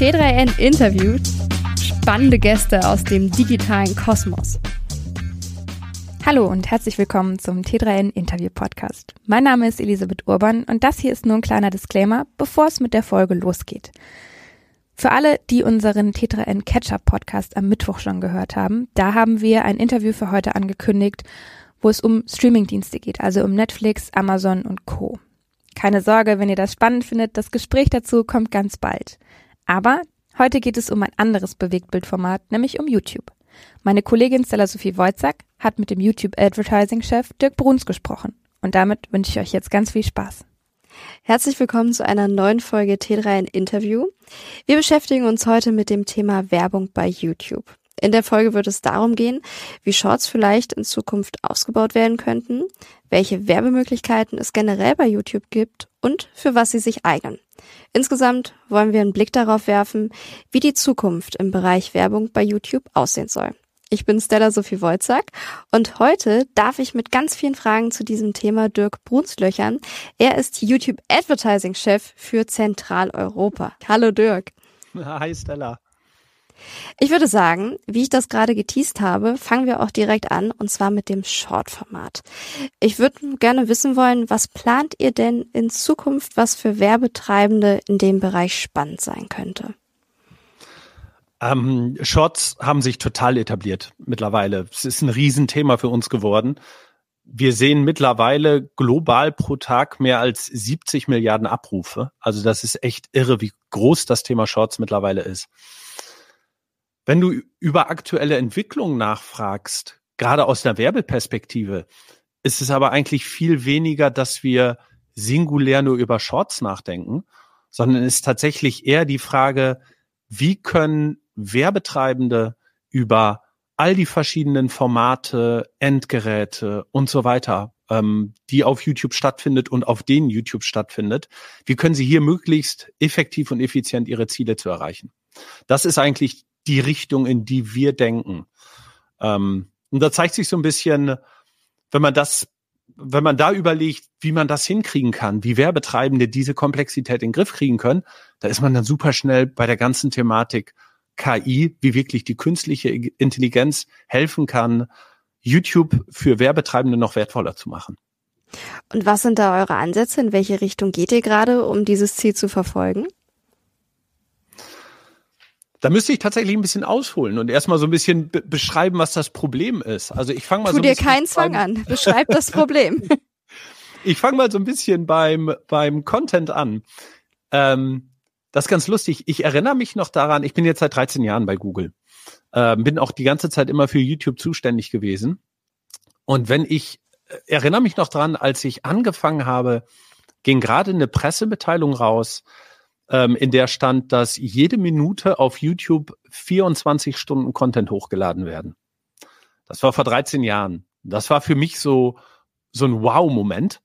T3N interviewt spannende Gäste aus dem digitalen Kosmos. Hallo und herzlich willkommen zum T3N Interview Podcast. Mein Name ist Elisabeth Urban und das hier ist nur ein kleiner Disclaimer, bevor es mit der Folge losgeht. Für alle, die unseren T3N Catch-up Podcast am Mittwoch schon gehört haben, da haben wir ein Interview für heute angekündigt, wo es um Streamingdienste geht, also um Netflix, Amazon und Co. Keine Sorge, wenn ihr das spannend findet, das Gespräch dazu kommt ganz bald. Aber heute geht es um ein anderes Bewegtbildformat, nämlich um YouTube. Meine Kollegin Stella Sophie Wojcak hat mit dem YouTube Advertising Chef Dirk Bruns gesprochen. Und damit wünsche ich euch jetzt ganz viel Spaß. Herzlich willkommen zu einer neuen Folge T3 in Interview. Wir beschäftigen uns heute mit dem Thema Werbung bei YouTube. In der Folge wird es darum gehen, wie Shorts vielleicht in Zukunft ausgebaut werden könnten, welche Werbemöglichkeiten es generell bei YouTube gibt und für was sie sich eignen. Insgesamt wollen wir einen Blick darauf werfen, wie die Zukunft im Bereich Werbung bei YouTube aussehen soll. Ich bin Stella Sophie Wolzack und heute darf ich mit ganz vielen Fragen zu diesem Thema Dirk Brunslöchern. Er ist YouTube Advertising Chef für Zentraleuropa. Hallo Dirk. Hi Stella. Ich würde sagen, wie ich das gerade geteased habe, fangen wir auch direkt an und zwar mit dem Short-Format. Ich würde gerne wissen wollen, was plant ihr denn in Zukunft, was für Werbetreibende in dem Bereich spannend sein könnte? Ähm, Shorts haben sich total etabliert mittlerweile. Es ist ein Riesenthema für uns geworden. Wir sehen mittlerweile global pro Tag mehr als 70 Milliarden Abrufe. Also das ist echt irre, wie groß das Thema Shorts mittlerweile ist. Wenn du über aktuelle Entwicklungen nachfragst, gerade aus der Werbeperspektive, ist es aber eigentlich viel weniger, dass wir singulär nur über Shorts nachdenken, sondern ist tatsächlich eher die Frage, wie können Werbetreibende über all die verschiedenen Formate, Endgeräte und so weiter, ähm, die auf YouTube stattfindet und auf denen YouTube stattfindet, wie können sie hier möglichst effektiv und effizient ihre Ziele zu erreichen? Das ist eigentlich die Richtung, in die wir denken. Ähm, und da zeigt sich so ein bisschen, wenn man das, wenn man da überlegt, wie man das hinkriegen kann, wie Werbetreibende diese Komplexität in den Griff kriegen können, da ist man dann super schnell bei der ganzen Thematik KI, wie wirklich die künstliche Intelligenz helfen kann, YouTube für Werbetreibende noch wertvoller zu machen. Und was sind da eure Ansätze? In welche Richtung geht ihr gerade, um dieses Ziel zu verfolgen? Da müsste ich tatsächlich ein bisschen ausholen und erstmal so ein bisschen beschreiben, was das Problem ist. Also ich fange mal tu so dir keinen Zwang an. Beschreib das Problem. ich fange mal so ein bisschen beim beim Content an. Ähm, das ist ganz lustig. Ich erinnere mich noch daran, ich bin jetzt seit 13 Jahren bei Google. Ähm, bin auch die ganze Zeit immer für YouTube zuständig gewesen. Und wenn ich äh, erinnere mich noch dran, als ich angefangen habe, ging gerade eine Pressemitteilung raus, ähm, in der stand, dass jede Minute auf YouTube 24 Stunden Content hochgeladen werden. Das war vor 13 Jahren. Das war für mich so, so ein Wow-Moment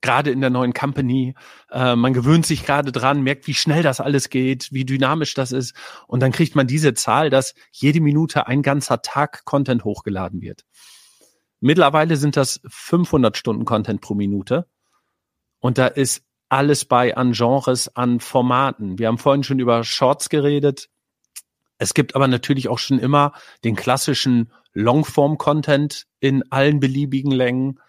gerade in der neuen Company. Äh, man gewöhnt sich gerade dran, merkt, wie schnell das alles geht, wie dynamisch das ist. Und dann kriegt man diese Zahl, dass jede Minute ein ganzer Tag Content hochgeladen wird. Mittlerweile sind das 500 Stunden Content pro Minute. Und da ist alles bei an Genres, an Formaten. Wir haben vorhin schon über Shorts geredet. Es gibt aber natürlich auch schon immer den klassischen Longform-Content in allen beliebigen Längen.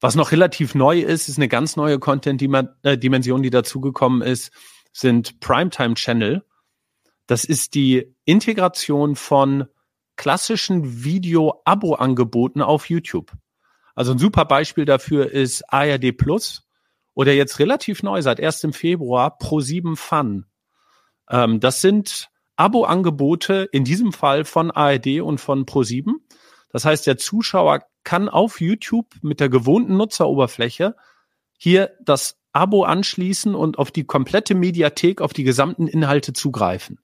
Was noch relativ neu ist, ist eine ganz neue Content-Dimension, die dazugekommen ist, sind Primetime-Channel. Das ist die Integration von klassischen Video-Abo-Angeboten auf YouTube. Also ein super Beispiel dafür ist ARD Plus oder jetzt relativ neu seit 1. Februar Pro7 Fun. Ähm, das sind Abo-Angebote in diesem Fall von ARD und von Pro7. Das heißt, der Zuschauer kann auf YouTube mit der gewohnten Nutzeroberfläche hier das Abo anschließen und auf die komplette Mediathek, auf die gesamten Inhalte zugreifen.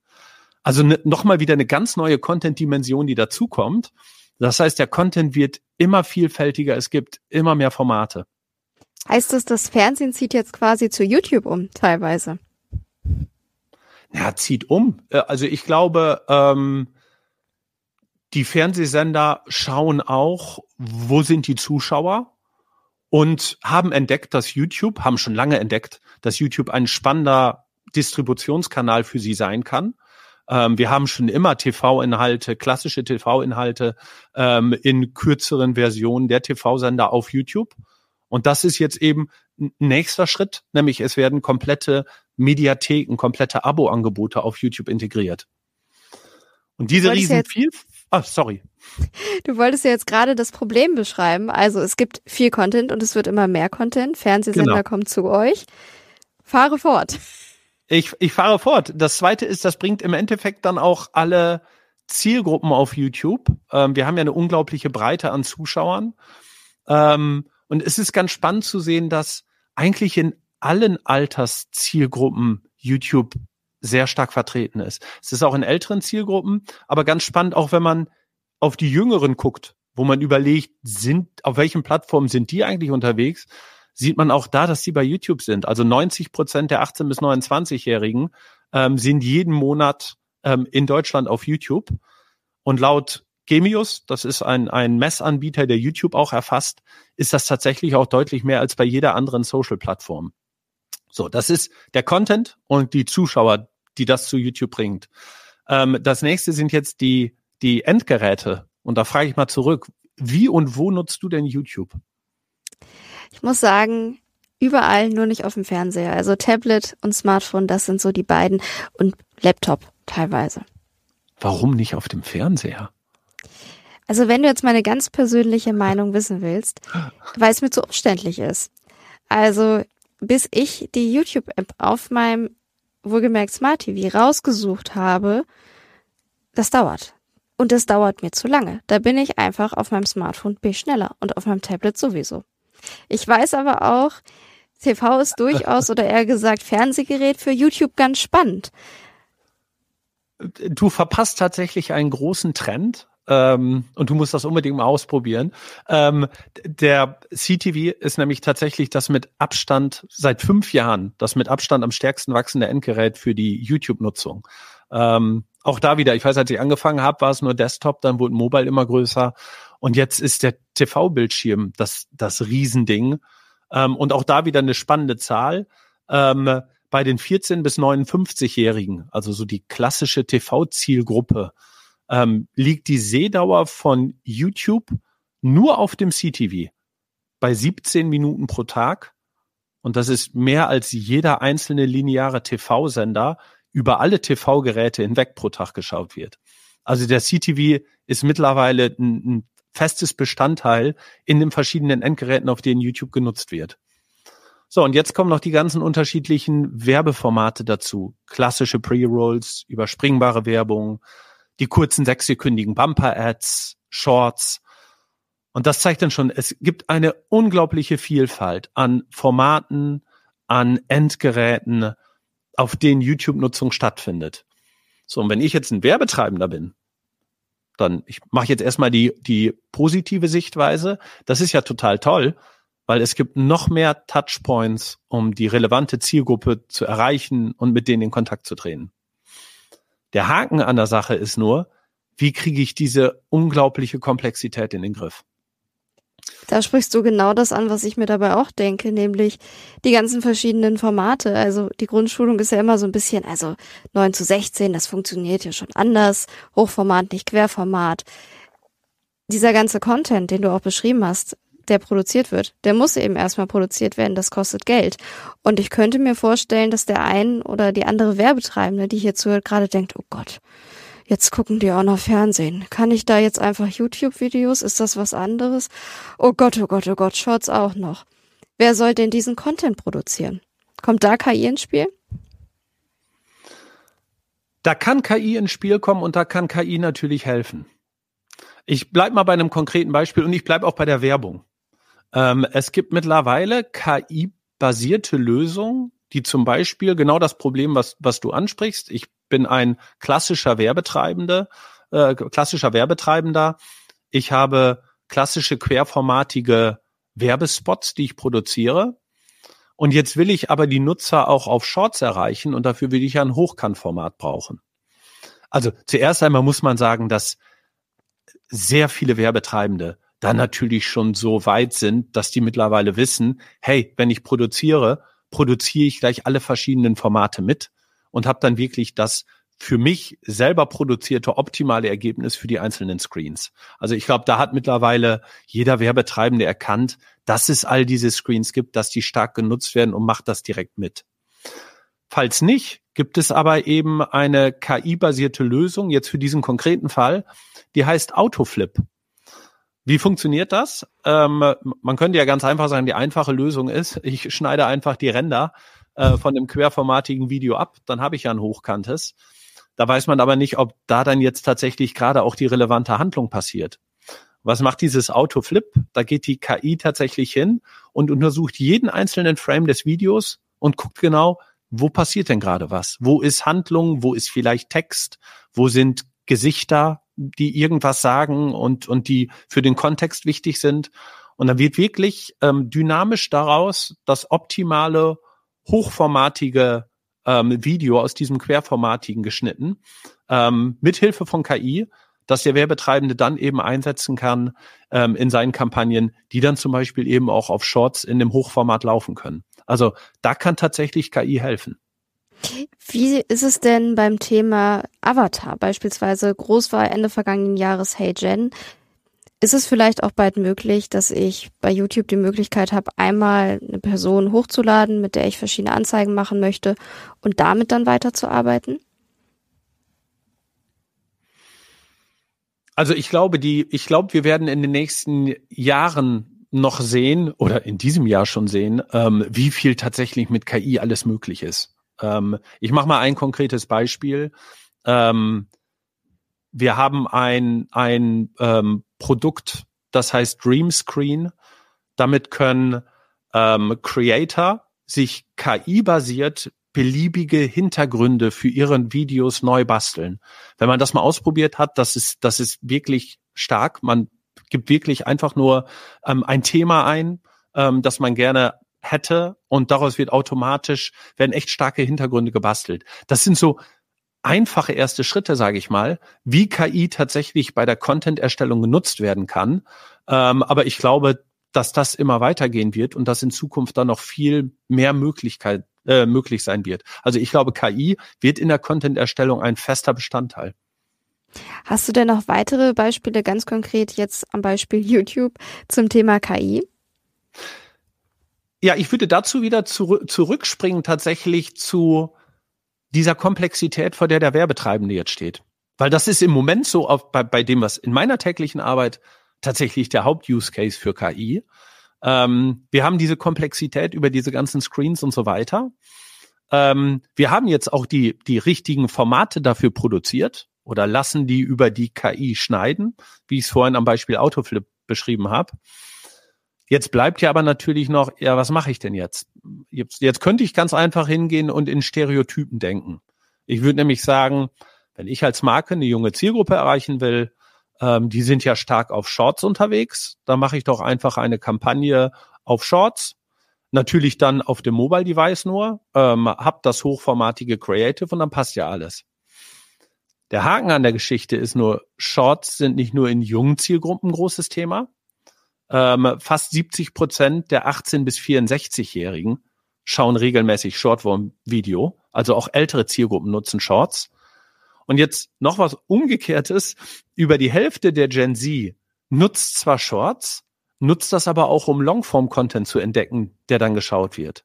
Also ne, nochmal wieder eine ganz neue Content-Dimension, die dazukommt. Das heißt, der Content wird immer vielfältiger, es gibt immer mehr Formate. Heißt das, das Fernsehen zieht jetzt quasi zu YouTube um, teilweise? Ja, zieht um. Äh, also ich glaube, ähm, die Fernsehsender schauen auch, wo sind die Zuschauer und haben entdeckt, dass YouTube, haben schon lange entdeckt, dass YouTube ein spannender Distributionskanal für sie sein kann. Ähm, wir haben schon immer TV-Inhalte, klassische TV-Inhalte ähm, in kürzeren Versionen der TV-Sender auf YouTube. Und das ist jetzt eben nächster Schritt, nämlich es werden komplette Mediatheken, komplette Abo-Angebote auf YouTube integriert. Und diese riesen ah, sorry. Du wolltest ja jetzt gerade das Problem beschreiben. Also es gibt viel Content und es wird immer mehr Content. Fernsehsender genau. kommen zu euch. Fahre fort. Ich, ich fahre fort. Das zweite ist, das bringt im Endeffekt dann auch alle Zielgruppen auf YouTube. Ähm, wir haben ja eine unglaubliche Breite an Zuschauern. Ähm, und es ist ganz spannend zu sehen, dass eigentlich in allen Alterszielgruppen YouTube sehr stark vertreten ist. Es ist auch in älteren Zielgruppen, aber ganz spannend, auch wenn man auf die Jüngeren guckt, wo man überlegt, sind, auf welchen Plattformen sind die eigentlich unterwegs, sieht man auch da, dass die bei YouTube sind. Also 90 Prozent der 18 bis 29-Jährigen ähm, sind jeden Monat ähm, in Deutschland auf YouTube. Und laut Gemius, das ist ein, ein Messanbieter, der YouTube auch erfasst, ist das tatsächlich auch deutlich mehr als bei jeder anderen Social-Plattform. So, das ist der Content und die Zuschauer, die das zu YouTube bringt. Ähm, das nächste sind jetzt die, die Endgeräte. Und da frage ich mal zurück, wie und wo nutzt du denn YouTube? Ich muss sagen, überall, nur nicht auf dem Fernseher. Also Tablet und Smartphone, das sind so die beiden und Laptop teilweise. Warum nicht auf dem Fernseher? Also wenn du jetzt meine ganz persönliche Meinung wissen willst, weil es mir zu umständlich ist. Also bis ich die YouTube-App auf meinem wohlgemerkt Smart TV rausgesucht habe, das dauert. Und das dauert mir zu lange. Da bin ich einfach auf meinem Smartphone B schneller und auf meinem Tablet sowieso. Ich weiß aber auch, TV ist durchaus oder eher gesagt Fernsehgerät für YouTube ganz spannend. Du verpasst tatsächlich einen großen Trend. Ähm, und du musst das unbedingt mal ausprobieren. Ähm, der CTV ist nämlich tatsächlich das mit Abstand seit fünf Jahren, das mit Abstand am stärksten wachsende Endgerät für die YouTube-Nutzung. Ähm, auch da wieder, ich weiß, als ich angefangen habe, war es nur Desktop, dann wurde Mobile immer größer und jetzt ist der TV-Bildschirm das, das Riesending. Ähm, und auch da wieder eine spannende Zahl. Ähm, bei den 14- bis 59-Jährigen, also so die klassische TV-Zielgruppe, ähm, liegt die Sehdauer von YouTube nur auf dem CTV bei 17 Minuten pro Tag. Und das ist mehr als jeder einzelne lineare TV-Sender über alle TV-Geräte hinweg pro Tag geschaut wird. Also der CTV ist mittlerweile ein, ein festes Bestandteil in den verschiedenen Endgeräten, auf denen YouTube genutzt wird. So, und jetzt kommen noch die ganzen unterschiedlichen Werbeformate dazu. Klassische Pre-Rolls, überspringbare Werbung, die kurzen sechssekündigen Bumper-Ads, Shorts. Und das zeigt dann schon, es gibt eine unglaubliche Vielfalt an Formaten, an Endgeräten, auf denen YouTube-Nutzung stattfindet. So, und wenn ich jetzt ein Werbetreibender bin, dann, ich mache jetzt erstmal die, die positive Sichtweise. Das ist ja total toll, weil es gibt noch mehr Touchpoints, um die relevante Zielgruppe zu erreichen und mit denen in Kontakt zu treten. Der Haken an der Sache ist nur, wie kriege ich diese unglaubliche Komplexität in den Griff? Da sprichst du genau das an, was ich mir dabei auch denke, nämlich die ganzen verschiedenen Formate. Also die Grundschulung ist ja immer so ein bisschen, also 9 zu 16, das funktioniert ja schon anders. Hochformat, nicht Querformat. Dieser ganze Content, den du auch beschrieben hast, der produziert wird, der muss eben erstmal produziert werden, das kostet Geld. Und ich könnte mir vorstellen, dass der ein oder die andere Werbetreibende, die hier zuhört, gerade denkt, oh Gott, jetzt gucken die auch noch Fernsehen. Kann ich da jetzt einfach YouTube-Videos? Ist das was anderes? Oh Gott, oh Gott, oh Gott, Shorts auch noch. Wer soll denn diesen Content produzieren? Kommt da KI ins Spiel? Da kann KI ins Spiel kommen und da kann KI natürlich helfen. Ich bleib mal bei einem konkreten Beispiel und ich bleib auch bei der Werbung. Ähm, es gibt mittlerweile KI-basierte Lösungen, die zum Beispiel genau das Problem, was, was du ansprichst. Ich bin ein klassischer Werbetreibender, äh, klassischer Werbetreibender. Ich habe klassische querformatige Werbespots, die ich produziere. Und jetzt will ich aber die Nutzer auch auf Shorts erreichen und dafür will ich ein Hochkantformat brauchen. Also zuerst einmal muss man sagen, dass sehr viele Werbetreibende dann natürlich schon so weit sind, dass die mittlerweile wissen, hey, wenn ich produziere, produziere ich gleich alle verschiedenen Formate mit. und habe dann wirklich das für mich selber produzierte optimale Ergebnis für die einzelnen Screens. Also ich glaube, da hat mittlerweile jeder Werbetreibende erkannt, dass es all diese Screens gibt, dass die stark genutzt werden und macht das direkt mit. Falls nicht, gibt es aber eben eine KI-basierte Lösung, jetzt für diesen konkreten Fall, die heißt Autoflip. Wie funktioniert das? Ähm, man könnte ja ganz einfach sagen, die einfache Lösung ist, ich schneide einfach die Ränder äh, von dem querformatigen Video ab, dann habe ich ja ein hochkantes. Da weiß man aber nicht, ob da dann jetzt tatsächlich gerade auch die relevante Handlung passiert. Was macht dieses Autoflip? Da geht die KI tatsächlich hin und untersucht jeden einzelnen Frame des Videos und guckt genau, wo passiert denn gerade was? Wo ist Handlung? Wo ist vielleicht Text? Wo sind Gesichter, die irgendwas sagen und, und die für den Kontext wichtig sind? Und dann wird wirklich ähm, dynamisch daraus das optimale, hochformatige ähm, Video aus diesem querformatigen geschnitten, ähm, mithilfe von KI, dass der Werbetreibende dann eben einsetzen kann ähm, in seinen Kampagnen, die dann zum Beispiel eben auch auf Shorts in dem Hochformat laufen können. Also da kann tatsächlich KI helfen. Wie ist es denn beim Thema Avatar, beispielsweise Großwahl Ende vergangenen Jahres Hey Jen? Ist es vielleicht auch bald möglich, dass ich bei YouTube die Möglichkeit habe, einmal eine Person hochzuladen, mit der ich verschiedene Anzeigen machen möchte und damit dann weiterzuarbeiten? Also ich glaube, die, ich glaube, wir werden in den nächsten Jahren noch sehen oder in diesem Jahr schon sehen, ähm, wie viel tatsächlich mit KI alles möglich ist. Ähm, ich mache mal ein konkretes Beispiel. Ähm, wir haben ein, ein ähm, Produkt, das heißt Dream Screen. Damit können ähm, Creator sich KI-basiert beliebige Hintergründe für ihren Videos neu basteln. Wenn man das mal ausprobiert hat, das ist, das ist wirklich stark. Man gibt wirklich einfach nur ähm, ein Thema ein, ähm, das man gerne hätte und daraus wird automatisch, werden echt starke Hintergründe gebastelt. Das sind so einfache erste Schritte, sage ich mal, wie KI tatsächlich bei der Content-Erstellung genutzt werden kann. Ähm, aber ich glaube, dass das immer weitergehen wird und dass in Zukunft dann noch viel mehr Möglichkeit äh, möglich sein wird. Also ich glaube, KI wird in der Content-Erstellung ein fester Bestandteil. Hast du denn noch weitere Beispiele, ganz konkret jetzt am Beispiel YouTube zum Thema KI? Ja, ich würde dazu wieder zurück, zurückspringen tatsächlich zu dieser Komplexität, vor der der Werbetreibende jetzt steht. Weil das ist im Moment so auf, bei, bei dem, was in meiner täglichen Arbeit tatsächlich der Haupt-Use-Case für KI. Ähm, wir haben diese Komplexität über diese ganzen Screens und so weiter. Ähm, wir haben jetzt auch die, die richtigen Formate dafür produziert oder lassen die über die KI schneiden, wie ich es vorhin am Beispiel Autoflip beschrieben habe. Jetzt bleibt ja aber natürlich noch, ja, was mache ich denn jetzt? jetzt? Jetzt könnte ich ganz einfach hingehen und in Stereotypen denken. Ich würde nämlich sagen, wenn ich als Marke eine junge Zielgruppe erreichen will, ähm, die sind ja stark auf Shorts unterwegs, dann mache ich doch einfach eine Kampagne auf Shorts, natürlich dann auf dem Mobile Device nur, ähm, hab das hochformatige Creative und dann passt ja alles. Der Haken an der Geschichte ist nur, Shorts sind nicht nur in jungen Zielgruppen ein großes Thema, ähm, fast 70 Prozent der 18 bis 64-Jährigen schauen regelmäßig Shortform-Video. Also auch ältere Zielgruppen nutzen Shorts. Und jetzt noch was Umgekehrtes. Über die Hälfte der Gen Z nutzt zwar Shorts, nutzt das aber auch, um Longform-Content zu entdecken, der dann geschaut wird.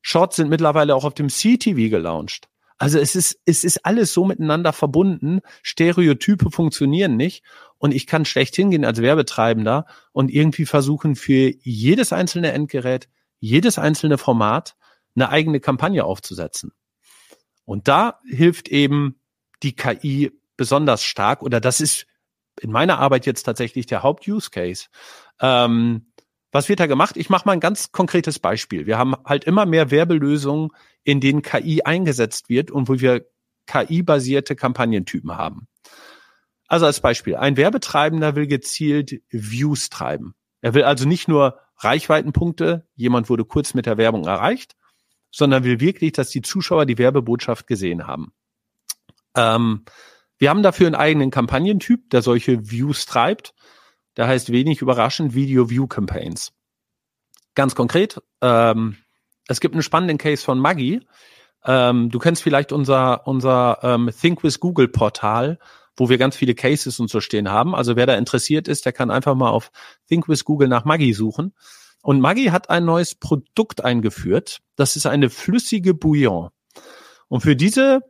Shorts sind mittlerweile auch auf dem CTV gelauncht. Also es ist, es ist alles so miteinander verbunden. Stereotype funktionieren nicht. Und ich kann schlecht hingehen als Werbetreibender und irgendwie versuchen, für jedes einzelne Endgerät, jedes einzelne Format eine eigene Kampagne aufzusetzen. Und da hilft eben die KI besonders stark oder das ist in meiner Arbeit jetzt tatsächlich der Haupt-Use-Case. Ähm, was wird da gemacht? Ich mache mal ein ganz konkretes Beispiel. Wir haben halt immer mehr Werbelösungen, in denen KI eingesetzt wird und wo wir KI-basierte Kampagnentypen haben. Also als Beispiel, ein Werbetreibender will gezielt Views treiben. Er will also nicht nur Reichweitenpunkte, jemand wurde kurz mit der Werbung erreicht, sondern will wirklich, dass die Zuschauer die Werbebotschaft gesehen haben. Ähm, wir haben dafür einen eigenen Kampagnentyp, der solche Views treibt. Der heißt wenig überraschend Video View Campaigns. Ganz konkret, ähm, es gibt einen spannenden Case von Maggi. Ähm, du kennst vielleicht unser, unser ähm, Think with Google Portal, wo wir ganz viele Cases und so stehen haben. Also wer da interessiert ist, der kann einfach mal auf Think with Google nach Maggi suchen. Und Maggi hat ein neues Produkt eingeführt. Das ist eine flüssige Bouillon. Und für diese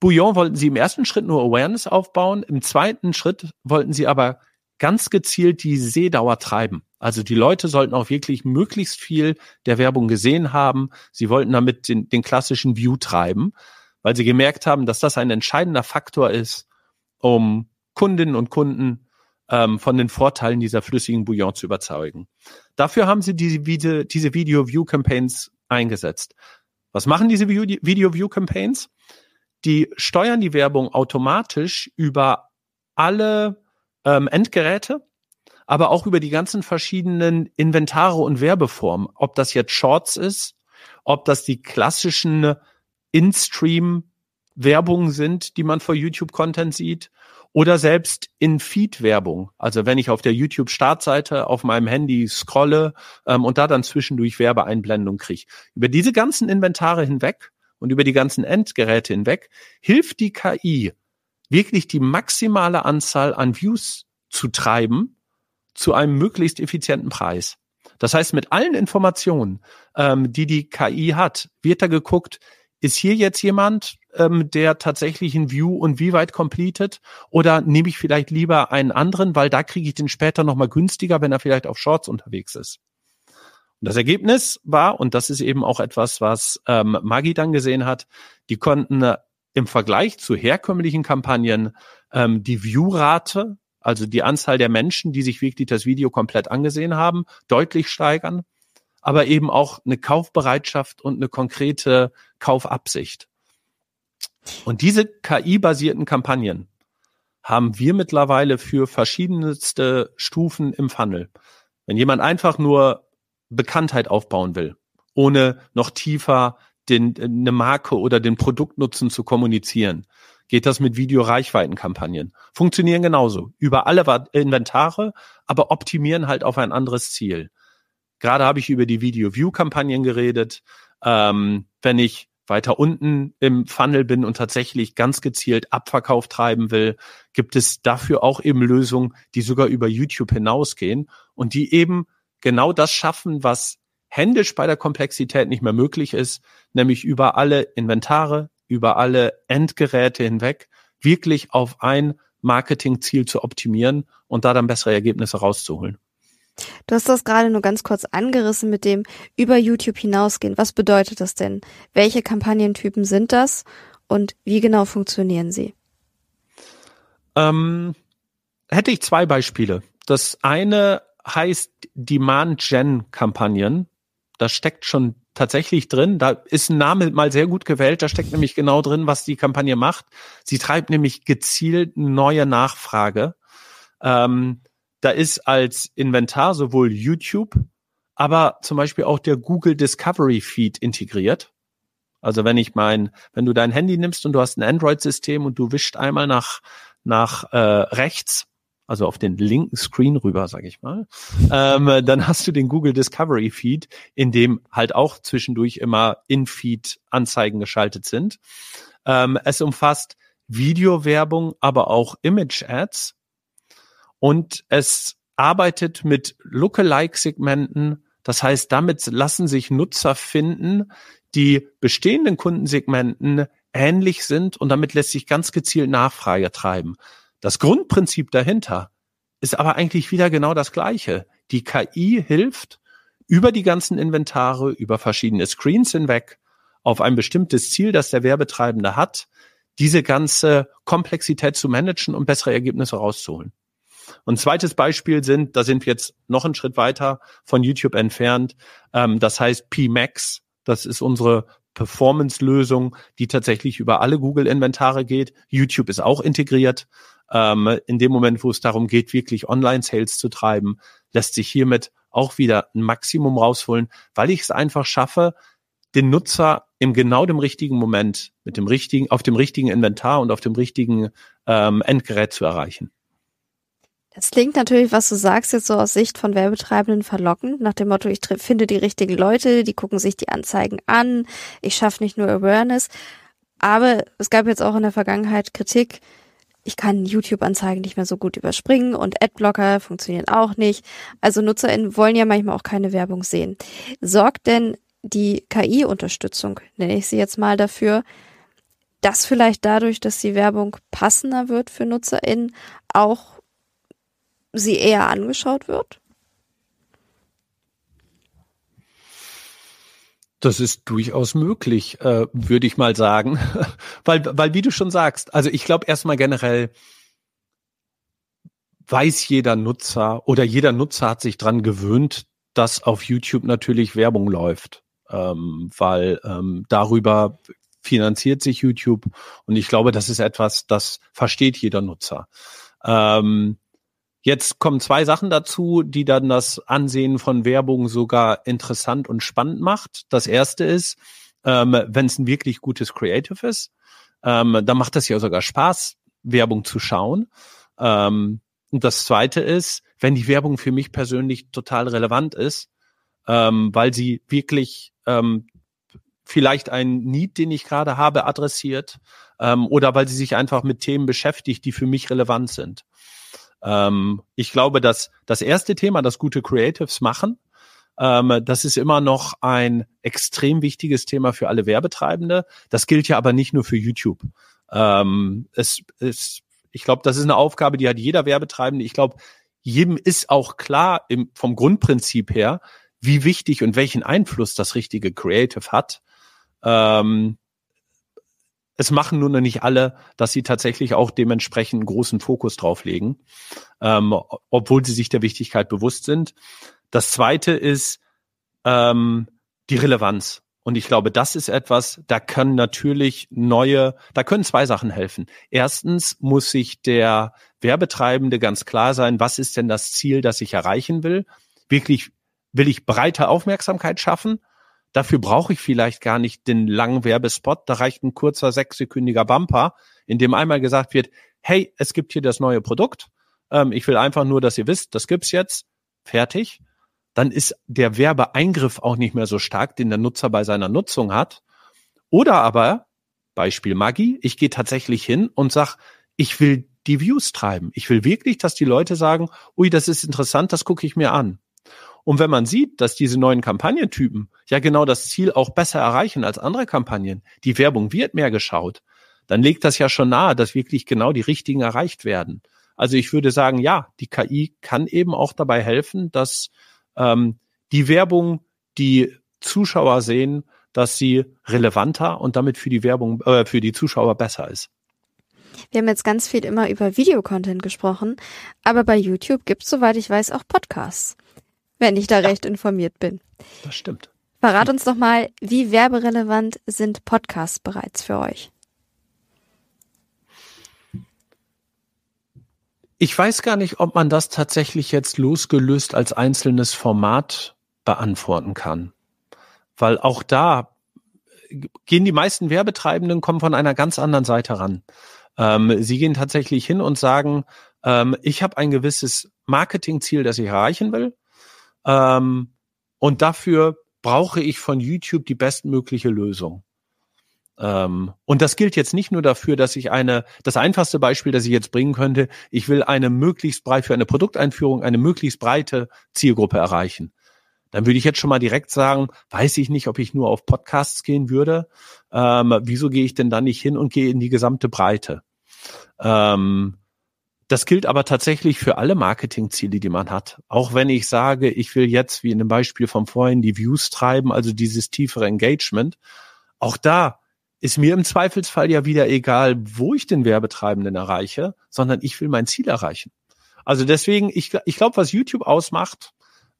Bouillon wollten sie im ersten Schritt nur Awareness aufbauen. Im zweiten Schritt wollten sie aber ganz gezielt die Sehdauer treiben. Also die Leute sollten auch wirklich möglichst viel der Werbung gesehen haben. Sie wollten damit den, den klassischen View treiben, weil sie gemerkt haben, dass das ein entscheidender Faktor ist, um Kundinnen und Kunden ähm, von den Vorteilen dieser flüssigen Bouillon zu überzeugen. Dafür haben sie diese, diese Video-View-Campaigns eingesetzt. Was machen diese Video-View-Campaigns? Die steuern die Werbung automatisch über alle ähm, Endgeräte, aber auch über die ganzen verschiedenen Inventare und Werbeformen. Ob das jetzt Shorts ist, ob das die klassischen In-Stream Werbungen sind, die man vor YouTube-Content sieht, oder selbst in Feed-Werbung. Also wenn ich auf der YouTube-Startseite auf meinem Handy scrolle ähm, und da dann zwischendurch Werbeeinblendung kriege. Über diese ganzen Inventare hinweg und über die ganzen Endgeräte hinweg hilft die KI wirklich die maximale Anzahl an Views zu treiben zu einem möglichst effizienten Preis. Das heißt, mit allen Informationen, ähm, die die KI hat, wird da geguckt, ist hier jetzt jemand, ähm, der tatsächlich ein View und wie weit completed oder nehme ich vielleicht lieber einen anderen, weil da kriege ich den später nochmal günstiger, wenn er vielleicht auf Shorts unterwegs ist. Und das Ergebnis war, und das ist eben auch etwas, was ähm, Maggi dann gesehen hat, die konnten im Vergleich zu herkömmlichen Kampagnen ähm, die View-Rate, also die Anzahl der Menschen, die sich wirklich das Video komplett angesehen haben, deutlich steigern, aber eben auch eine Kaufbereitschaft und eine konkrete Kaufabsicht. Und diese KI-basierten Kampagnen haben wir mittlerweile für verschiedenste Stufen im Funnel. Wenn jemand einfach nur Bekanntheit aufbauen will, ohne noch tiefer den, eine Marke oder den Produktnutzen zu kommunizieren, geht das mit Video-Reichweiten-Kampagnen. Funktionieren genauso. Über alle Inventare, aber optimieren halt auf ein anderes Ziel. Gerade habe ich über die Video-View-Kampagnen geredet. Ähm, wenn ich weiter unten im Funnel bin und tatsächlich ganz gezielt Abverkauf treiben will, gibt es dafür auch eben Lösungen, die sogar über YouTube hinausgehen und die eben genau das schaffen, was händisch bei der Komplexität nicht mehr möglich ist, nämlich über alle Inventare, über alle Endgeräte hinweg wirklich auf ein Marketingziel zu optimieren und da dann bessere Ergebnisse rauszuholen. Du hast das gerade nur ganz kurz angerissen mit dem über YouTube hinausgehen. Was bedeutet das denn? Welche Kampagnentypen sind das und wie genau funktionieren sie? Ähm, hätte ich zwei Beispiele. Das eine heißt Demand-Gen-Kampagnen. Da steckt schon tatsächlich drin. Da ist ein Name mal sehr gut gewählt. Da steckt nämlich genau drin, was die Kampagne macht. Sie treibt nämlich gezielt neue Nachfrage. Ähm, da ist als Inventar sowohl YouTube, aber zum Beispiel auch der Google Discovery Feed integriert. Also wenn ich mein, wenn du dein Handy nimmst und du hast ein Android-System und du wischt einmal nach nach äh, rechts, also auf den linken Screen rüber, sag ich mal, ähm, dann hast du den Google Discovery Feed, in dem halt auch zwischendurch immer In-Feed Anzeigen geschaltet sind. Ähm, es umfasst Videowerbung, aber auch Image-Ads und es arbeitet mit Lookalike-Segmenten. Das heißt, damit lassen sich Nutzer finden, die bestehenden Kundensegmenten ähnlich sind und damit lässt sich ganz gezielt Nachfrage treiben. Das Grundprinzip dahinter ist aber eigentlich wieder genau das gleiche. Die KI hilft über die ganzen Inventare, über verschiedene Screens hinweg auf ein bestimmtes Ziel, das der Werbetreibende hat, diese ganze Komplexität zu managen und bessere Ergebnisse rauszuholen. Und zweites Beispiel sind, da sind wir jetzt noch einen Schritt weiter von YouTube entfernt. Ähm, das heißt PMax. Das ist unsere Performance-Lösung, die tatsächlich über alle Google-Inventare geht. YouTube ist auch integriert. Ähm, in dem Moment, wo es darum geht, wirklich Online-Sales zu treiben, lässt sich hiermit auch wieder ein Maximum rausholen, weil ich es einfach schaffe, den Nutzer im genau dem richtigen Moment mit dem richtigen, auf dem richtigen Inventar und auf dem richtigen ähm, Endgerät zu erreichen. Das klingt natürlich, was du sagst, jetzt so aus Sicht von Werbetreibenden verlockend, nach dem Motto, ich finde die richtigen Leute, die gucken sich die Anzeigen an, ich schaffe nicht nur Awareness. Aber es gab jetzt auch in der Vergangenheit Kritik, ich kann YouTube-Anzeigen nicht mehr so gut überspringen und Adblocker funktionieren auch nicht. Also NutzerInnen wollen ja manchmal auch keine Werbung sehen. Sorgt denn die KI-Unterstützung, nenne ich sie jetzt mal dafür, dass vielleicht dadurch, dass die Werbung passender wird für NutzerInnen, auch sie eher angeschaut wird? Das ist durchaus möglich, äh, würde ich mal sagen. weil, weil, wie du schon sagst, also ich glaube erstmal generell weiß jeder Nutzer oder jeder Nutzer hat sich dran gewöhnt, dass auf YouTube natürlich Werbung läuft. Ähm, weil ähm, darüber finanziert sich YouTube und ich glaube, das ist etwas, das versteht jeder Nutzer. Ähm, Jetzt kommen zwei Sachen dazu, die dann das Ansehen von Werbung sogar interessant und spannend macht. Das erste ist, ähm, wenn es ein wirklich gutes Creative ist, ähm, dann macht es ja sogar Spaß, Werbung zu schauen. Ähm, und das zweite ist, wenn die Werbung für mich persönlich total relevant ist, ähm, weil sie wirklich ähm, vielleicht einen Need, den ich gerade habe, adressiert ähm, oder weil sie sich einfach mit Themen beschäftigt, die für mich relevant sind. Ähm, ich glaube, dass das erste Thema, das gute Creatives machen, ähm, das ist immer noch ein extrem wichtiges Thema für alle Werbetreibende. Das gilt ja aber nicht nur für YouTube. Ähm, es ist, ich glaube, das ist eine Aufgabe, die hat jeder Werbetreibende. Ich glaube, jedem ist auch klar im, vom Grundprinzip her, wie wichtig und welchen Einfluss das richtige Creative hat. Ähm, es machen nur noch nicht alle, dass sie tatsächlich auch dementsprechend großen Fokus drauf legen, ähm, obwohl sie sich der Wichtigkeit bewusst sind. Das zweite ist ähm, die Relevanz. Und ich glaube, das ist etwas, da können natürlich neue, da können zwei Sachen helfen. Erstens muss sich der Werbetreibende ganz klar sein, was ist denn das Ziel, das ich erreichen will? Wirklich, will ich breite Aufmerksamkeit schaffen? Dafür brauche ich vielleicht gar nicht den langen Werbespot. Da reicht ein kurzer sechssekündiger Bumper, in dem einmal gesagt wird, hey, es gibt hier das neue Produkt. Ähm, ich will einfach nur, dass ihr wisst, das gibt's jetzt. Fertig. Dann ist der Werbeeingriff auch nicht mehr so stark, den der Nutzer bei seiner Nutzung hat. Oder aber, Beispiel Maggi, ich gehe tatsächlich hin und sag, ich will die Views treiben. Ich will wirklich, dass die Leute sagen, ui, das ist interessant, das gucke ich mir an. Und wenn man sieht, dass diese neuen Kampagnentypen ja genau das Ziel auch besser erreichen als andere Kampagnen, die Werbung wird mehr geschaut, dann legt das ja schon nahe, dass wirklich genau die richtigen erreicht werden. Also ich würde sagen, ja, die KI kann eben auch dabei helfen, dass ähm, die Werbung, die Zuschauer sehen, dass sie relevanter und damit für die Werbung, äh, für die Zuschauer besser ist. Wir haben jetzt ganz viel immer über Videocontent gesprochen, aber bei YouTube gibt es, soweit ich weiß, auch Podcasts wenn ich da ja. recht informiert bin. Das stimmt. Verrat uns doch mal, wie werberelevant sind Podcasts bereits für euch? Ich weiß gar nicht, ob man das tatsächlich jetzt losgelöst als einzelnes Format beantworten kann. Weil auch da gehen die meisten Werbetreibenden kommen von einer ganz anderen Seite ran. Ähm, sie gehen tatsächlich hin und sagen, ähm, ich habe ein gewisses Marketingziel, das ich erreichen will. Ähm, und dafür brauche ich von YouTube die bestmögliche Lösung. Ähm, und das gilt jetzt nicht nur dafür, dass ich eine, das einfachste Beispiel, das ich jetzt bringen könnte, ich will eine möglichst breit für eine Produkteinführung, eine möglichst breite Zielgruppe erreichen. Dann würde ich jetzt schon mal direkt sagen, weiß ich nicht, ob ich nur auf Podcasts gehen würde. Ähm, wieso gehe ich denn da nicht hin und gehe in die gesamte Breite? Ähm, das gilt aber tatsächlich für alle Marketingziele, die man hat. Auch wenn ich sage, ich will jetzt, wie in dem Beispiel vom vorhin, die Views treiben, also dieses tiefere Engagement. Auch da ist mir im Zweifelsfall ja wieder egal, wo ich den Werbetreibenden erreiche, sondern ich will mein Ziel erreichen. Also deswegen, ich, ich glaube, was YouTube ausmacht,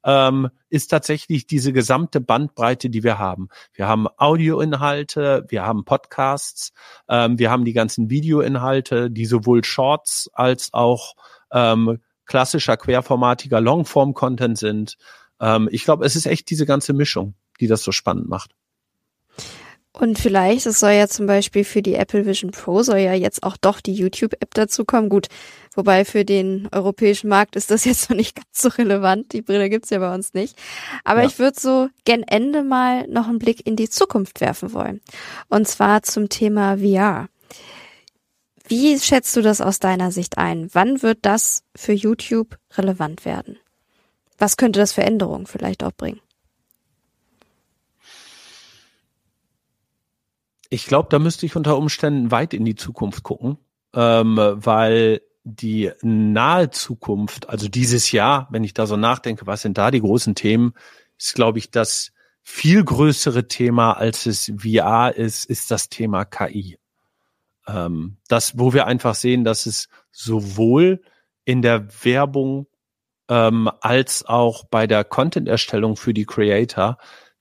ähm, ist tatsächlich diese gesamte Bandbreite, die wir haben. Wir haben Audioinhalte, wir haben Podcasts, ähm, wir haben die ganzen Videoinhalte, die sowohl Shorts als auch ähm, klassischer querformatiger Longform-Content sind. Ähm, ich glaube, es ist echt diese ganze Mischung, die das so spannend macht. Und vielleicht, es soll ja zum Beispiel für die Apple Vision Pro soll ja jetzt auch doch die YouTube-App dazu kommen. Gut, wobei für den europäischen Markt ist das jetzt noch nicht ganz so relevant. Die Brille gibt's ja bei uns nicht. Aber ja. ich würde so gen Ende mal noch einen Blick in die Zukunft werfen wollen. Und zwar zum Thema VR. Wie schätzt du das aus deiner Sicht ein? Wann wird das für YouTube relevant werden? Was könnte das für Änderungen vielleicht auch bringen? Ich glaube, da müsste ich unter Umständen weit in die Zukunft gucken, ähm, weil die nahe Zukunft, also dieses Jahr, wenn ich da so nachdenke, was sind da die großen Themen, ist, glaube ich, das viel größere Thema, als es VR ist, ist das Thema KI. Ähm, das, wo wir einfach sehen, dass es sowohl in der Werbung ähm, als auch bei der Content-Erstellung für die Creator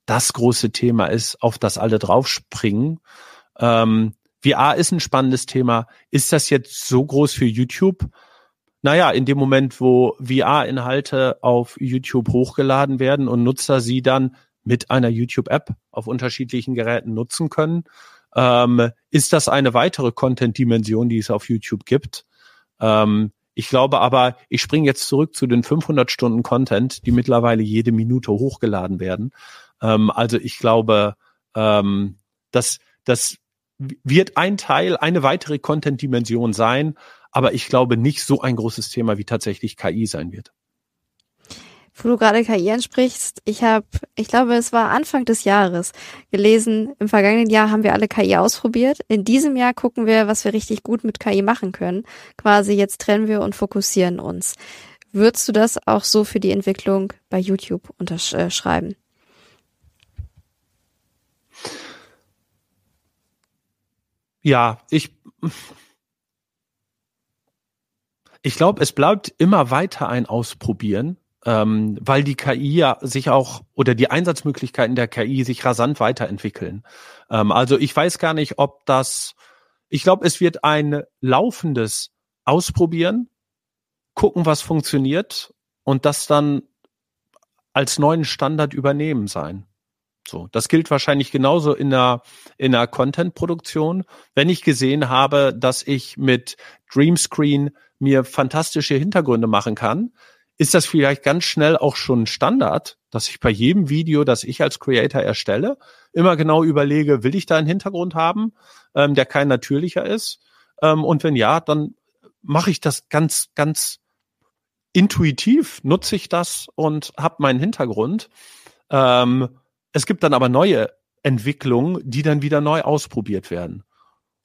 das große Thema ist, auf das alle draufspringen. Ähm, VR ist ein spannendes Thema. Ist das jetzt so groß für YouTube? Naja, in dem Moment, wo VR-Inhalte auf YouTube hochgeladen werden und Nutzer sie dann mit einer YouTube-App auf unterschiedlichen Geräten nutzen können, ähm, ist das eine weitere Content-Dimension, die es auf YouTube gibt. Ähm, ich glaube aber, ich springe jetzt zurück zu den 500 Stunden Content, die mittlerweile jede Minute hochgeladen werden. Ähm, also ich glaube, ähm, dass das wird ein Teil, eine weitere Content-Dimension sein, aber ich glaube nicht so ein großes Thema wie tatsächlich KI sein wird. Wo du gerade KI ansprichst, ich habe, ich glaube, es war Anfang des Jahres gelesen, im vergangenen Jahr haben wir alle KI ausprobiert. In diesem Jahr gucken wir, was wir richtig gut mit KI machen können. Quasi jetzt trennen wir und fokussieren uns. Würdest du das auch so für die Entwicklung bei YouTube unterschreiben? Ja, ich, ich glaube, es bleibt immer weiter ein Ausprobieren, ähm, weil die KI ja sich auch oder die Einsatzmöglichkeiten der KI sich rasant weiterentwickeln. Ähm, also ich weiß gar nicht, ob das, ich glaube, es wird ein laufendes Ausprobieren, gucken, was funktioniert und das dann als neuen Standard übernehmen sein. So, das gilt wahrscheinlich genauso in der, in der Content-Produktion. Wenn ich gesehen habe, dass ich mit Dreamscreen mir fantastische Hintergründe machen kann, ist das vielleicht ganz schnell auch schon Standard, dass ich bei jedem Video, das ich als Creator erstelle, immer genau überlege, will ich da einen Hintergrund haben, ähm, der kein natürlicher ist? Ähm, und wenn ja, dann mache ich das ganz, ganz intuitiv, nutze ich das und habe meinen Hintergrund. Ähm, es gibt dann aber neue Entwicklungen, die dann wieder neu ausprobiert werden.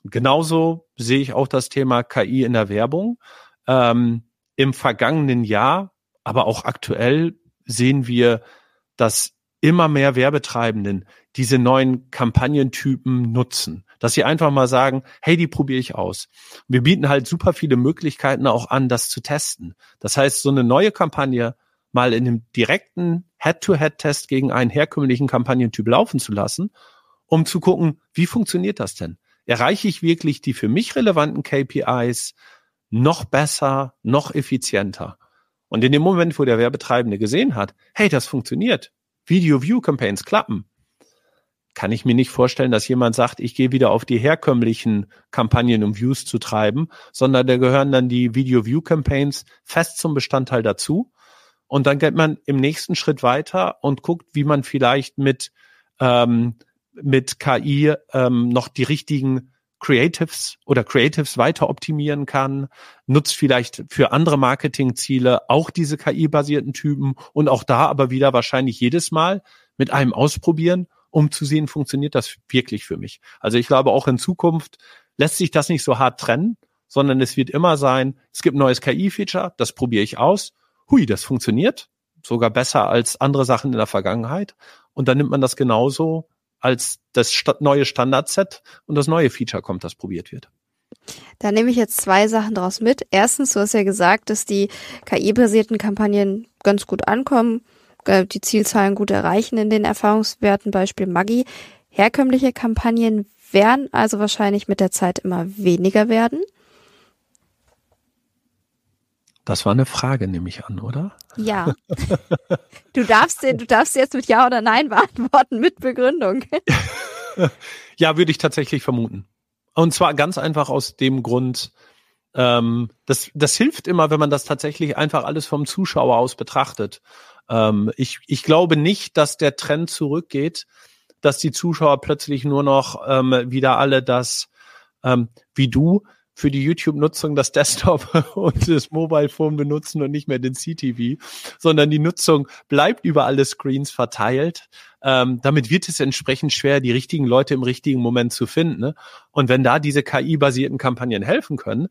Genauso sehe ich auch das Thema KI in der Werbung. Ähm, Im vergangenen Jahr, aber auch aktuell sehen wir, dass immer mehr Werbetreibenden diese neuen Kampagnentypen nutzen. Dass sie einfach mal sagen, hey, die probiere ich aus. Wir bieten halt super viele Möglichkeiten auch an, das zu testen. Das heißt, so eine neue Kampagne mal in einem direkten Head-to-Head-Test gegen einen herkömmlichen Kampagnentyp laufen zu lassen, um zu gucken, wie funktioniert das denn? Erreiche ich wirklich die für mich relevanten KPIs noch besser, noch effizienter? Und in dem Moment, wo der Werbetreibende gesehen hat, hey, das funktioniert, Video-View-Campaigns klappen, kann ich mir nicht vorstellen, dass jemand sagt, ich gehe wieder auf die herkömmlichen Kampagnen, um Views zu treiben, sondern da gehören dann die Video-View-Campaigns fest zum Bestandteil dazu. Und dann geht man im nächsten Schritt weiter und guckt, wie man vielleicht mit, ähm, mit KI ähm, noch die richtigen Creatives oder Creatives weiter optimieren kann, nutzt vielleicht für andere Marketingziele auch diese KI-basierten Typen und auch da aber wieder wahrscheinlich jedes Mal mit einem ausprobieren, um zu sehen, funktioniert das wirklich für mich. Also ich glaube auch in Zukunft lässt sich das nicht so hart trennen, sondern es wird immer sein, es gibt ein neues KI-Feature, das probiere ich aus hui, das funktioniert, sogar besser als andere Sachen in der Vergangenheit. Und dann nimmt man das genauso als das neue Standardset und das neue Feature kommt, das probiert wird. Da nehme ich jetzt zwei Sachen daraus mit. Erstens, du hast ja gesagt, dass die KI-basierten Kampagnen ganz gut ankommen, äh, die Zielzahlen gut erreichen in den Erfahrungswerten, Beispiel Maggi. Herkömmliche Kampagnen werden also wahrscheinlich mit der Zeit immer weniger werden. Das war eine Frage, nehme ich an, oder? Ja. Du darfst, du darfst jetzt mit Ja oder Nein beantworten mit Begründung. ja, würde ich tatsächlich vermuten. Und zwar ganz einfach aus dem Grund, ähm, das, das hilft immer, wenn man das tatsächlich einfach alles vom Zuschauer aus betrachtet. Ähm, ich, ich glaube nicht, dass der Trend zurückgeht, dass die Zuschauer plötzlich nur noch ähm, wieder alle das, ähm, wie du, für die YouTube-Nutzung das Desktop und das Mobile Phone benutzen und nicht mehr den CTV, sondern die Nutzung bleibt über alle Screens verteilt. Ähm, damit wird es entsprechend schwer, die richtigen Leute im richtigen Moment zu finden. Ne? Und wenn da diese KI-basierten Kampagnen helfen können,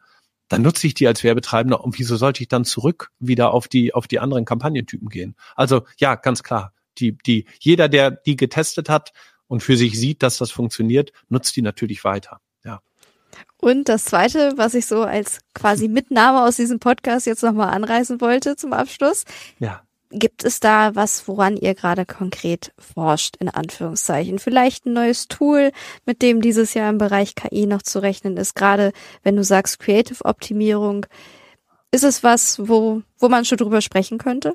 dann nutze ich die als Werbetreibender und wieso sollte ich dann zurück wieder auf die, auf die anderen Kampagnentypen gehen? Also ja, ganz klar. Die, die, jeder, der die getestet hat und für sich sieht, dass das funktioniert, nutzt die natürlich weiter. Und das zweite, was ich so als quasi Mitnahme aus diesem Podcast jetzt nochmal anreißen wollte zum Abschluss. Ja. Gibt es da was, woran ihr gerade konkret forscht, in Anführungszeichen? Vielleicht ein neues Tool, mit dem dieses Jahr im Bereich KI noch zu rechnen ist, gerade wenn du sagst Creative Optimierung. Ist es was, wo, wo man schon drüber sprechen könnte?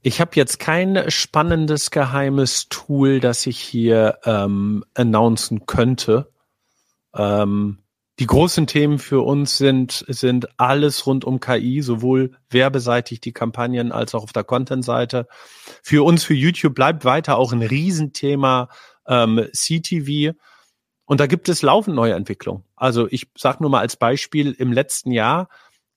Ich habe jetzt kein spannendes geheimes Tool, das ich hier ähm, announcen könnte. Ähm, die großen Themen für uns sind, sind alles rund um KI, sowohl werbeseitig die Kampagnen als auch auf der Content-Seite. Für uns, für YouTube bleibt weiter auch ein Riesenthema ähm, CTV. Und da gibt es laufend neue Entwicklungen. Also ich sage nur mal als Beispiel, im letzten Jahr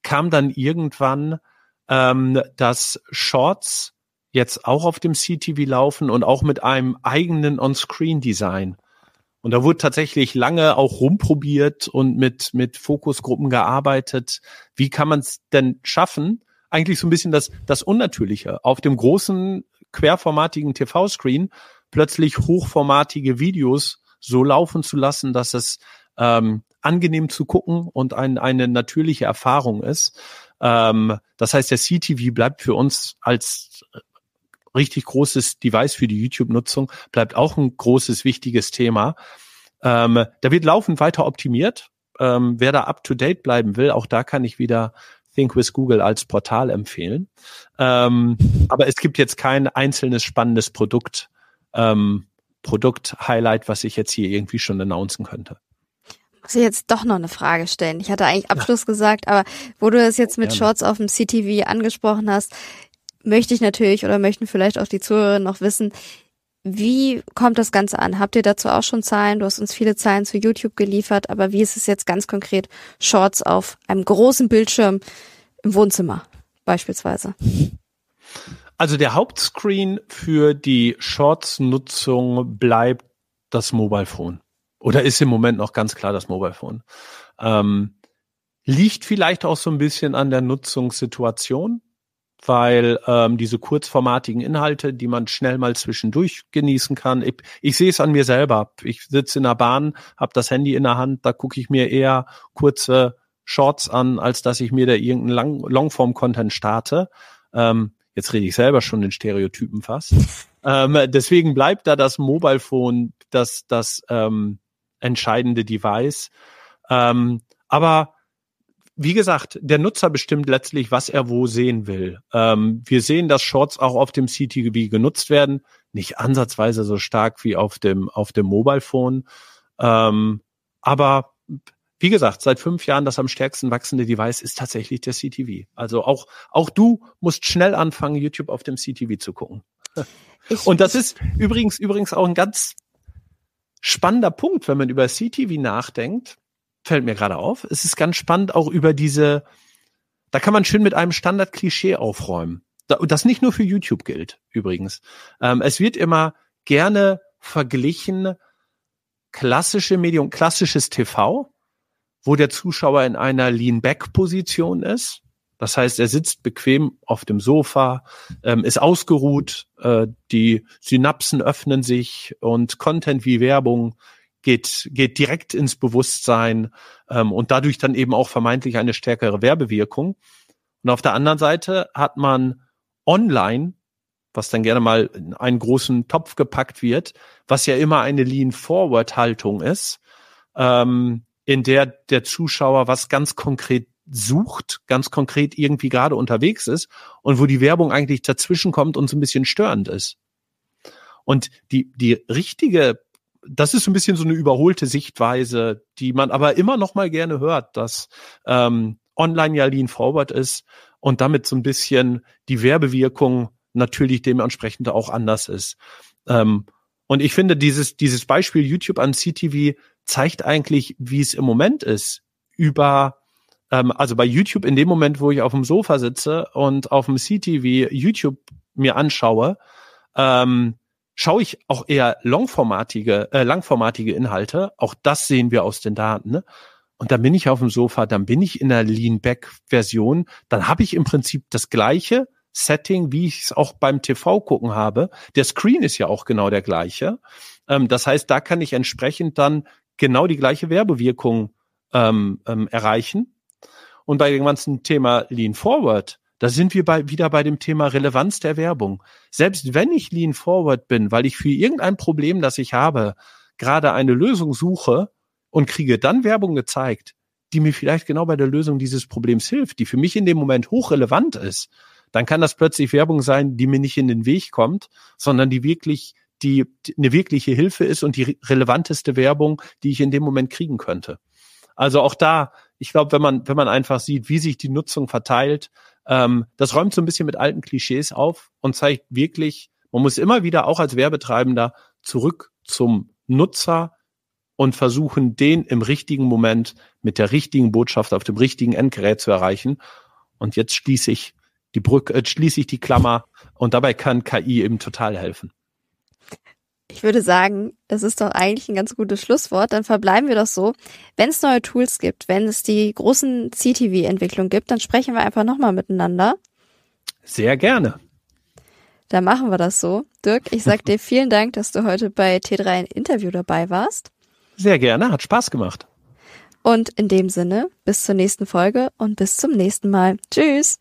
kam dann irgendwann, ähm, dass Shorts jetzt auch auf dem CTV laufen und auch mit einem eigenen On-Screen-Design. Und da wurde tatsächlich lange auch rumprobiert und mit, mit Fokusgruppen gearbeitet. Wie kann man es denn schaffen? Eigentlich so ein bisschen das, das Unnatürliche. Auf dem großen, querformatigen TV-Screen plötzlich hochformatige Videos so laufen zu lassen, dass es ähm, angenehm zu gucken und ein, eine natürliche Erfahrung ist. Ähm, das heißt, der CTV bleibt für uns als richtig großes Device für die YouTube-Nutzung, bleibt auch ein großes, wichtiges Thema. Ähm, da wird laufend weiter optimiert. Ähm, wer da up to date bleiben will, auch da kann ich wieder Think with Google als Portal empfehlen. Ähm, aber es gibt jetzt kein einzelnes spannendes Produkt, ähm, Produkt-Highlight, was ich jetzt hier irgendwie schon announcen könnte. Muss ich jetzt doch noch eine Frage stellen? Ich hatte eigentlich Abschluss ja. gesagt, aber wo du das jetzt mit Gerne. Shorts auf dem CTV angesprochen hast, möchte ich natürlich oder möchten vielleicht auch die Zuhörer noch wissen, wie kommt das Ganze an? Habt ihr dazu auch schon Zahlen? Du hast uns viele Zahlen zu YouTube geliefert, aber wie ist es jetzt ganz konkret Shorts auf einem großen Bildschirm im Wohnzimmer beispielsweise? Also der Hauptscreen für die Shorts-Nutzung bleibt das Mobile Phone. Oder ist im Moment noch ganz klar das Mobile Phone. Ähm, liegt vielleicht auch so ein bisschen an der Nutzungssituation weil ähm, diese kurzformatigen Inhalte, die man schnell mal zwischendurch genießen kann. Ich, ich sehe es an mir selber. Ich sitze in der Bahn, habe das Handy in der Hand, da gucke ich mir eher kurze Shorts an, als dass ich mir da irgendeinen Longform-Content starte. Ähm, jetzt rede ich selber schon in Stereotypen fast. ähm, deswegen bleibt da das Mobile Phone das, das ähm, entscheidende Device. Ähm, aber wie gesagt, der Nutzer bestimmt letztlich, was er wo sehen will. Ähm, wir sehen, dass Shorts auch auf dem CTV genutzt werden, nicht ansatzweise so stark wie auf dem auf dem Mobile Phone, ähm, aber wie gesagt, seit fünf Jahren das am stärksten wachsende Device ist tatsächlich der CTV. Also auch auch du musst schnell anfangen, YouTube auf dem CTV zu gucken. Ich, Und das ist übrigens übrigens auch ein ganz spannender Punkt, wenn man über CTV nachdenkt fällt mir gerade auf. Es ist ganz spannend auch über diese, da kann man schön mit einem Standard-Klischee aufräumen. Das nicht nur für YouTube gilt, übrigens. Ähm, es wird immer gerne verglichen, klassische Medium, klassisches TV, wo der Zuschauer in einer Lean-Back-Position ist. Das heißt, er sitzt bequem auf dem Sofa, ähm, ist ausgeruht, äh, die Synapsen öffnen sich und Content wie Werbung geht, geht direkt ins Bewusstsein ähm, und dadurch dann eben auch vermeintlich eine stärkere Werbewirkung. Und auf der anderen Seite hat man online, was dann gerne mal in einen großen Topf gepackt wird, was ja immer eine Lean-Forward-Haltung ist, ähm, in der der Zuschauer was ganz konkret sucht, ganz konkret irgendwie gerade unterwegs ist und wo die Werbung eigentlich dazwischen kommt und so ein bisschen störend ist. Und die, die richtige, das ist so ein bisschen so eine überholte Sichtweise, die man aber immer noch mal gerne hört, dass ähm, online ja lean forward ist und damit so ein bisschen die Werbewirkung natürlich dementsprechend auch anders ist. Ähm, und ich finde, dieses, dieses Beispiel YouTube an CTV zeigt eigentlich, wie es im Moment ist, über ähm, also bei YouTube in dem Moment, wo ich auf dem Sofa sitze und auf dem CTV YouTube mir anschaue, ähm, schaue ich auch eher longformatige, äh, langformatige Inhalte. Auch das sehen wir aus den Daten. Ne? Und dann bin ich auf dem Sofa, dann bin ich in der Lean-Back-Version, dann habe ich im Prinzip das gleiche Setting, wie ich es auch beim TV gucken habe. Der Screen ist ja auch genau der gleiche. Ähm, das heißt, da kann ich entsprechend dann genau die gleiche Werbewirkung ähm, ähm, erreichen. Und bei dem ganzen Thema Lean Forward, da sind wir bei, wieder bei dem Thema Relevanz der Werbung. Selbst wenn ich Lean Forward bin, weil ich für irgendein Problem, das ich habe, gerade eine Lösung suche und kriege dann Werbung gezeigt, die mir vielleicht genau bei der Lösung dieses Problems hilft, die für mich in dem Moment hochrelevant ist, dann kann das plötzlich Werbung sein, die mir nicht in den Weg kommt, sondern die wirklich die, die eine wirkliche Hilfe ist und die relevanteste Werbung, die ich in dem Moment kriegen könnte. Also auch da, ich glaube, wenn man, wenn man einfach sieht, wie sich die Nutzung verteilt, ähm, das räumt so ein bisschen mit alten Klischees auf und zeigt wirklich, man muss immer wieder auch als Werbetreibender zurück zum Nutzer und versuchen, den im richtigen Moment mit der richtigen Botschaft auf dem richtigen Endgerät zu erreichen. Und jetzt schließe ich die Brücke, äh, schließe ich die Klammer und dabei kann KI eben total helfen. Ich würde sagen, das ist doch eigentlich ein ganz gutes Schlusswort. Dann verbleiben wir doch so. Wenn es neue Tools gibt, wenn es die großen CTV-Entwicklungen gibt, dann sprechen wir einfach nochmal miteinander. Sehr gerne. Dann machen wir das so. Dirk, ich sag dir vielen Dank, dass du heute bei T3 ein Interview dabei warst. Sehr gerne, hat Spaß gemacht. Und in dem Sinne, bis zur nächsten Folge und bis zum nächsten Mal. Tschüss.